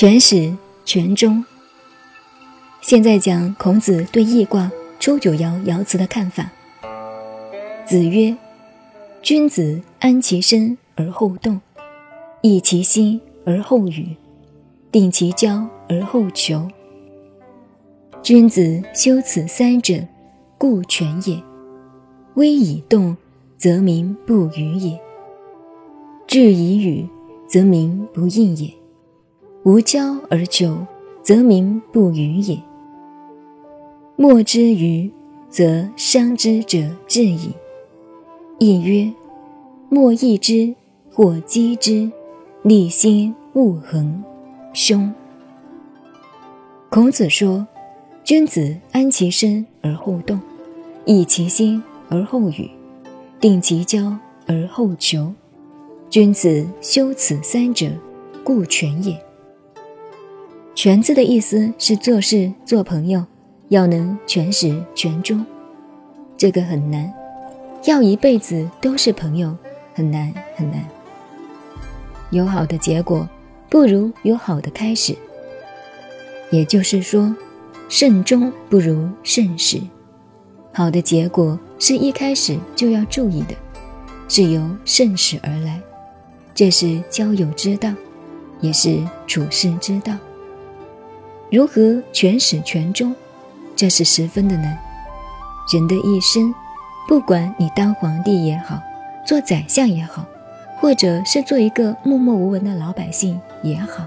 全始全终。现在讲孔子对易卦初九爻爻辞的看法。子曰：“君子安其身而后动，益其心而后语，定其交而后求。君子修此三者，故全也。威以动，则民不与也；志以语，则民不应也。”无交而求，则民不与也。莫之愚，则伤之者至矣。亦曰：莫益之，或击之，立心勿恒，凶。孔子说：君子安其身而后动，益其心而后语，定其交而后求。君子修此三者，故全也。全字的意思是做事做朋友，要能全始全终，这个很难。要一辈子都是朋友，很难很难。有好的结果，不如有好的开始。也就是说，慎终不如慎始。好的结果是一开始就要注意的，是由慎始而来。这是交友之道，也是处世之道。如何全始全终，这是十分的难。人的一生，不管你当皇帝也好，做宰相也好，或者是做一个默默无闻的老百姓也好，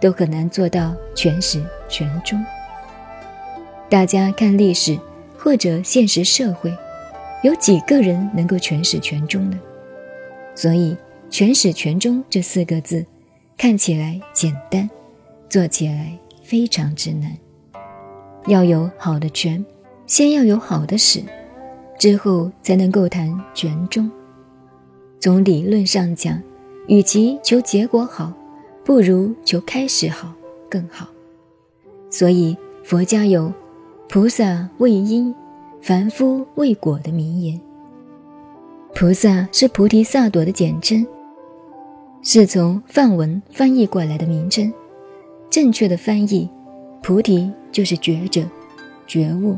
都很难做到全始全终。大家看历史或者现实社会，有几个人能够全始全终呢？所以“全始全终”这四个字，看起来简单，做起来。非常之难，要有好的权，先要有好的史，之后才能够谈权中。从理论上讲，与其求结果好，不如求开始好更好。所以佛家有“菩萨为因，凡夫为果”的名言。菩萨是菩提萨埵的简称，是从梵文翻译过来的名称。正确的翻译，菩提就是觉者、觉悟；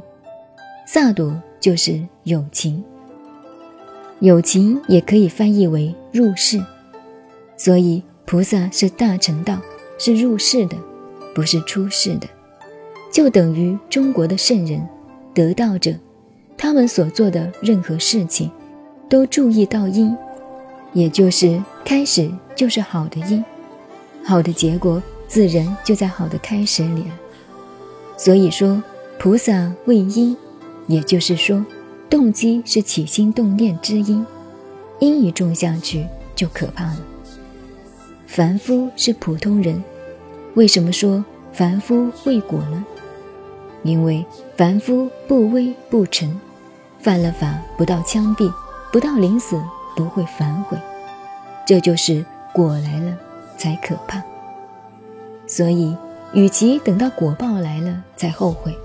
萨埵就是有情。有情也可以翻译为入世。所以菩萨是大乘道，是入世的，不是出世的。就等于中国的圣人、得道者，他们所做的任何事情，都注意到因，也就是开始就是好的因，好的结果。自然就在好的开始里了。所以说，菩萨为因，也就是说，动机是起心动念之因，因一种下去就可怕了。凡夫是普通人，为什么说凡夫为果呢？因为凡夫不威不成，犯了法不到枪毙，不到临死不会反悔，这就是果来了才可怕。所以，与其等到果报来了才后悔，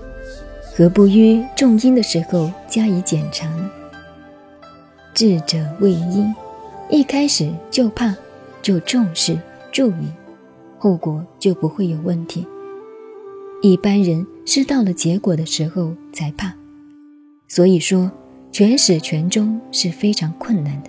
何不于种因的时候加以检查呢？智者为因，一开始就怕，就重视注意，后果就不会有问题。一般人是到了结果的时候才怕，所以说全始全终是非常困难的。